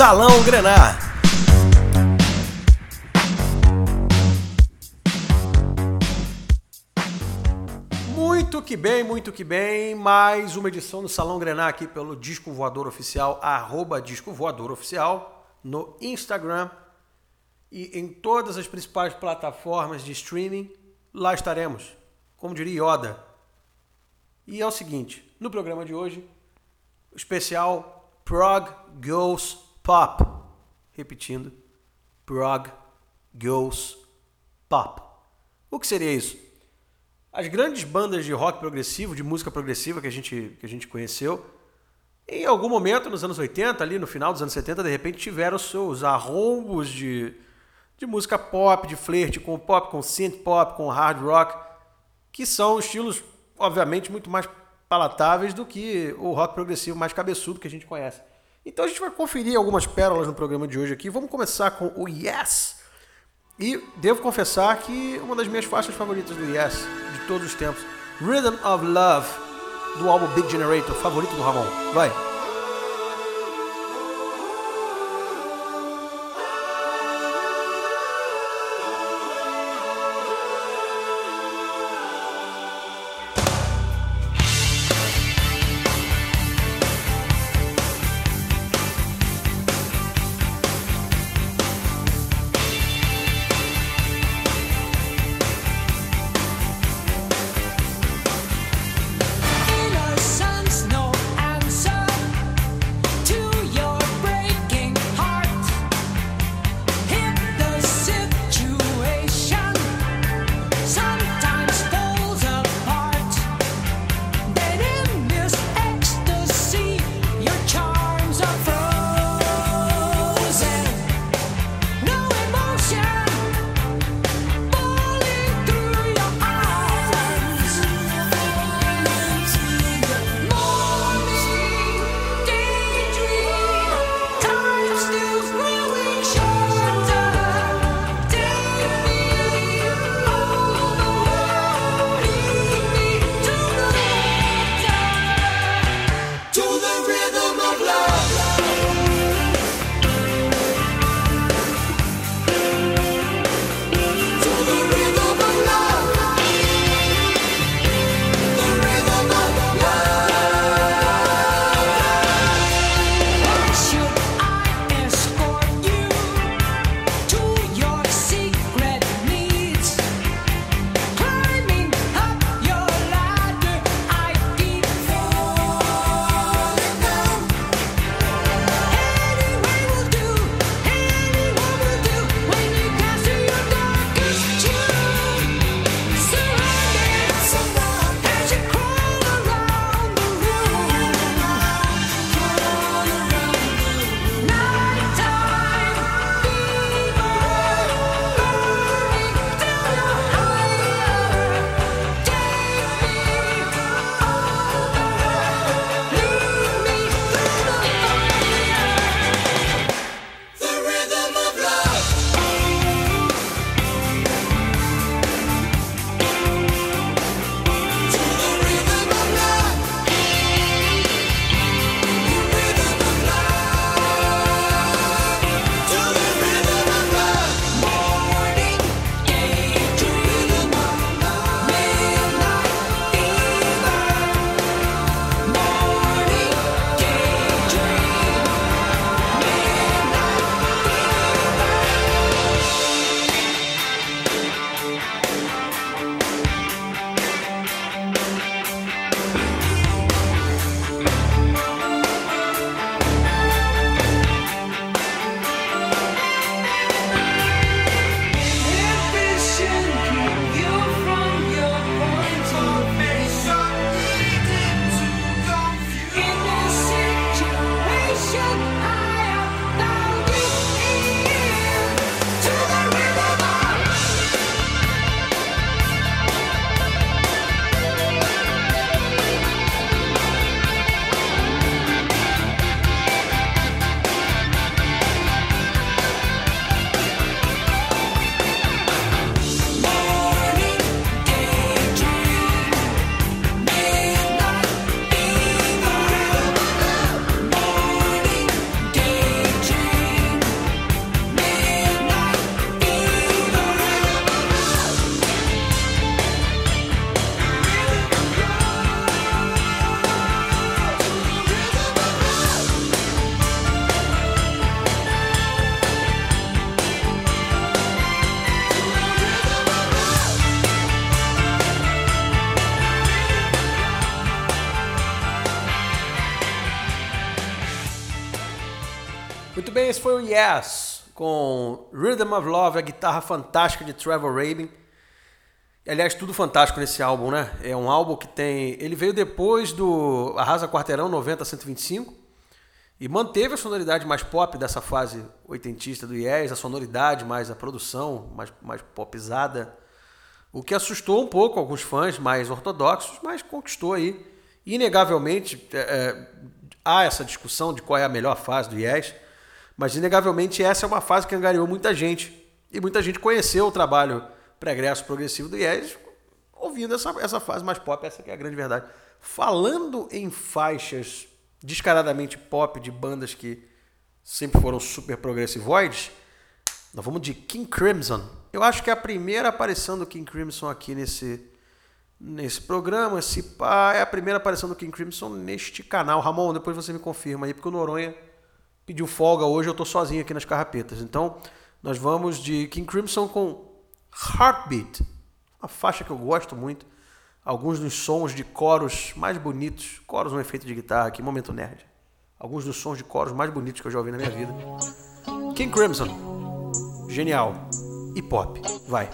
Salão Grenar. Muito que bem, muito que bem. Mais uma edição do Salão Grenar aqui pelo Disco Voador Oficial, arroba Disco Voador Oficial, no Instagram e em todas as principais plataformas de streaming. Lá estaremos, como diria Yoda. E é o seguinte, no programa de hoje, especial Prog Goes Pop. Repetindo, Prog Goes Pop. O que seria isso? As grandes bandas de rock progressivo, de música progressiva que a gente, que a gente conheceu, em algum momento nos anos 80, ali no final dos anos 70, de repente tiveram seus arrombos de, de música pop, de flerte com pop, com synth pop, com hard rock, que são estilos, obviamente, muito mais palatáveis do que o rock progressivo mais cabeçudo que a gente conhece. Então a gente vai conferir algumas pérolas no programa de hoje aqui. Vamos começar com o Yes. E devo confessar que uma das minhas faixas favoritas do Yes, de todos os tempos, Rhythm of Love, do álbum Big Generator, favorito do Ramon. Vai. Yes, com Rhythm of Love, a guitarra fantástica de Trevor Rabin. Aliás, tudo fantástico nesse álbum, né? É um álbum que tem. Ele veio depois do Arrasa Quarteirão 90 125 e manteve a sonoridade mais pop dessa fase oitentista do Yes, a sonoridade mais a produção mais, mais popizada, o que assustou um pouco alguns fãs mais ortodoxos, mas conquistou aí. Inegavelmente, é, é, há essa discussão de qual é a melhor fase do Yes, mas inegavelmente essa é uma fase que angariou muita gente e muita gente conheceu o trabalho pregresso progressivo do Yes, ouvindo essa, essa fase mais pop, essa que é a grande verdade. Falando em faixas descaradamente pop de bandas que sempre foram super progressivoides, nós vamos de King Crimson. Eu acho que é a primeira aparição do King Crimson aqui nesse, nesse programa. Se pá, é a primeira aparição do King Crimson neste canal. Ramon, depois você me confirma aí, porque o Noronha pediu folga hoje, eu tô sozinho aqui nas carrapetas. Então, nós vamos de King Crimson com Heartbeat, uma faixa que eu gosto muito. Alguns dos sons de coros mais bonitos, coros um efeito de guitarra aqui, momento nerd. Alguns dos sons de coros mais bonitos que eu já ouvi na minha vida. King Crimson, genial. E pop, vai.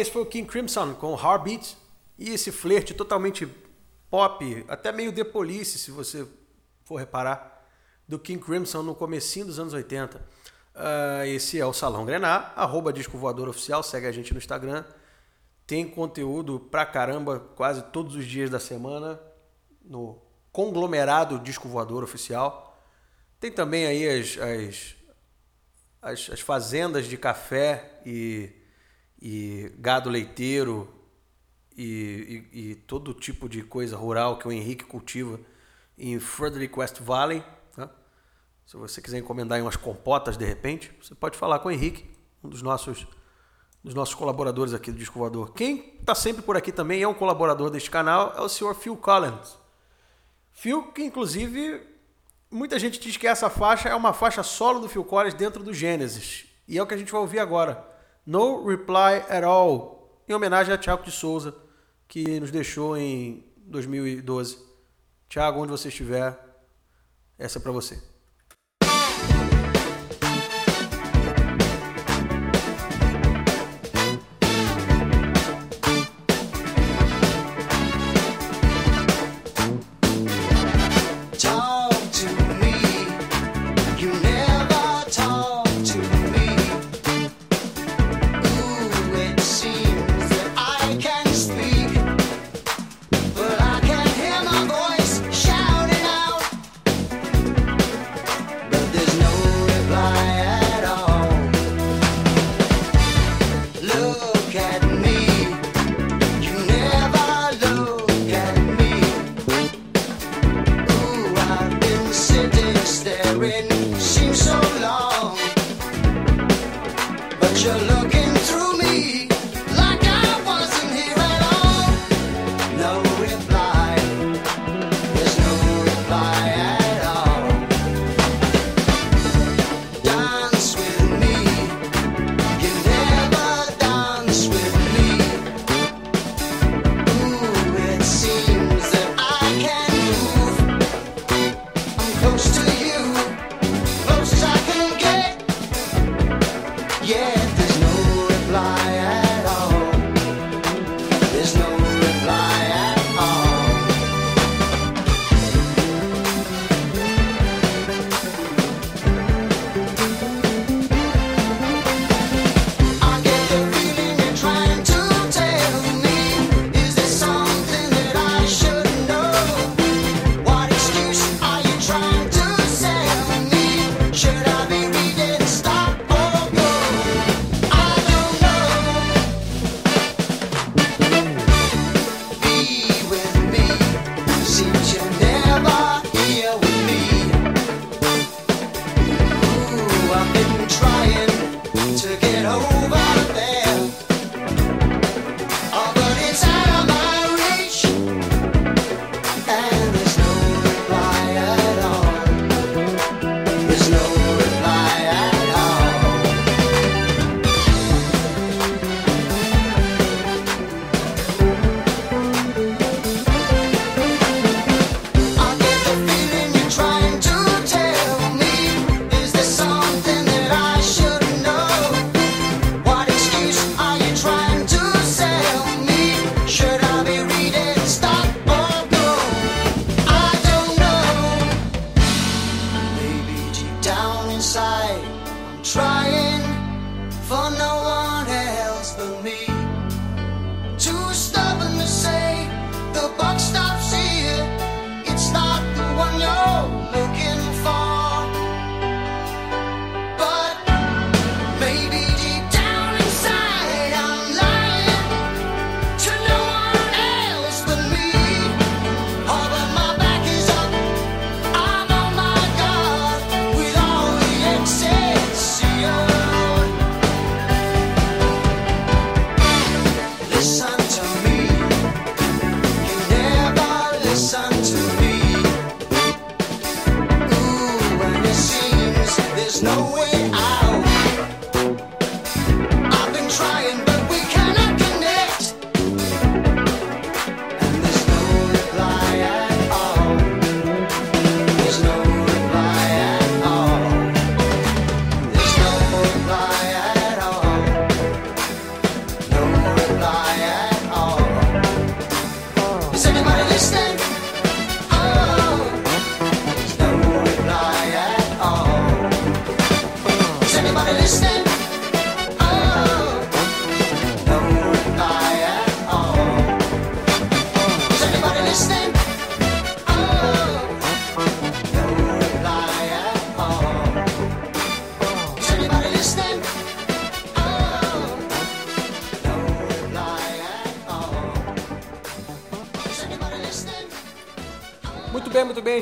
Esse foi o King Crimson com Heartbeat e esse flerte totalmente pop, até meio The Police, se você for reparar, do King Crimson no comecinho dos anos 80. Uh, ah, esse é o Salão Grenar, arroba Disco Voador Oficial, segue a gente no Instagram. Tem conteúdo pra caramba quase todos os dias da semana no conglomerado Disco Voador Oficial. Tem também aí as, as, as, as fazendas de café e, e gado leiteiro e, e, e, todo tipo de coisa rural que o Henrique cultiva em Frederick West Valley. Né? Se você quiser encomendar umas compotas de repente, você pode falar com o Henrique, um dos nossos dos nossos colaboradores aqui do Disco Voador. Quem está sempre por aqui também é um colaborador deste canal, é o senhor Phil Collins. Phil, que inclusive muita gente diz que essa faixa é uma faixa solo do Phil Collins dentro do Genesis. E é o que a gente vai ouvir agora. No Reply at All, em homenagem a Tiago de Souza, que nos deixou em 2012. Tiago, onde você estiver, essa é para você.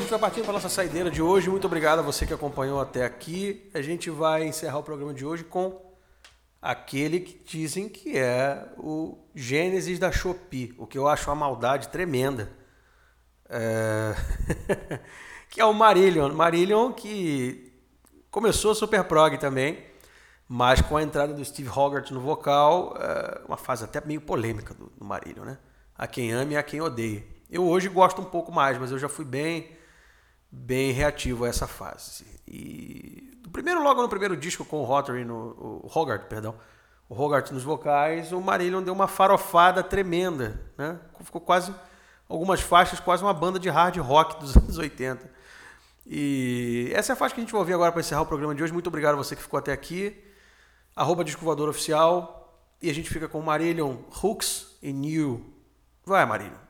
Gente vai partindo para nossa saideira de hoje. Muito obrigado a você que acompanhou até aqui. A gente vai encerrar o programa de hoje com aquele que dizem que é o Gênesis da Shopee, o que eu acho uma maldade tremenda. É... que é o Marillion. Marillion que começou super prog também, mas com a entrada do Steve Hogarth no vocal, é uma fase até meio polêmica do, do Marillion, né? A quem ama e a quem odeia. Eu hoje gosto um pouco mais, mas eu já fui bem bem reativo a essa fase. E primeiro logo no primeiro disco com o Rotary no o Hogarth, perdão, o Hogarth nos vocais, o Marillion deu uma farofada tremenda, né? Ficou quase algumas faixas, quase uma banda de hard rock dos anos 80. E essa é a faixa que a gente vai ouvir agora para encerrar o programa de hoje. Muito obrigado a você que ficou até aqui. Arroba Disco Voador Oficial. E a gente fica com Marillion, Hooks e New. Vai, Marillion.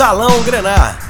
Salão Grenar.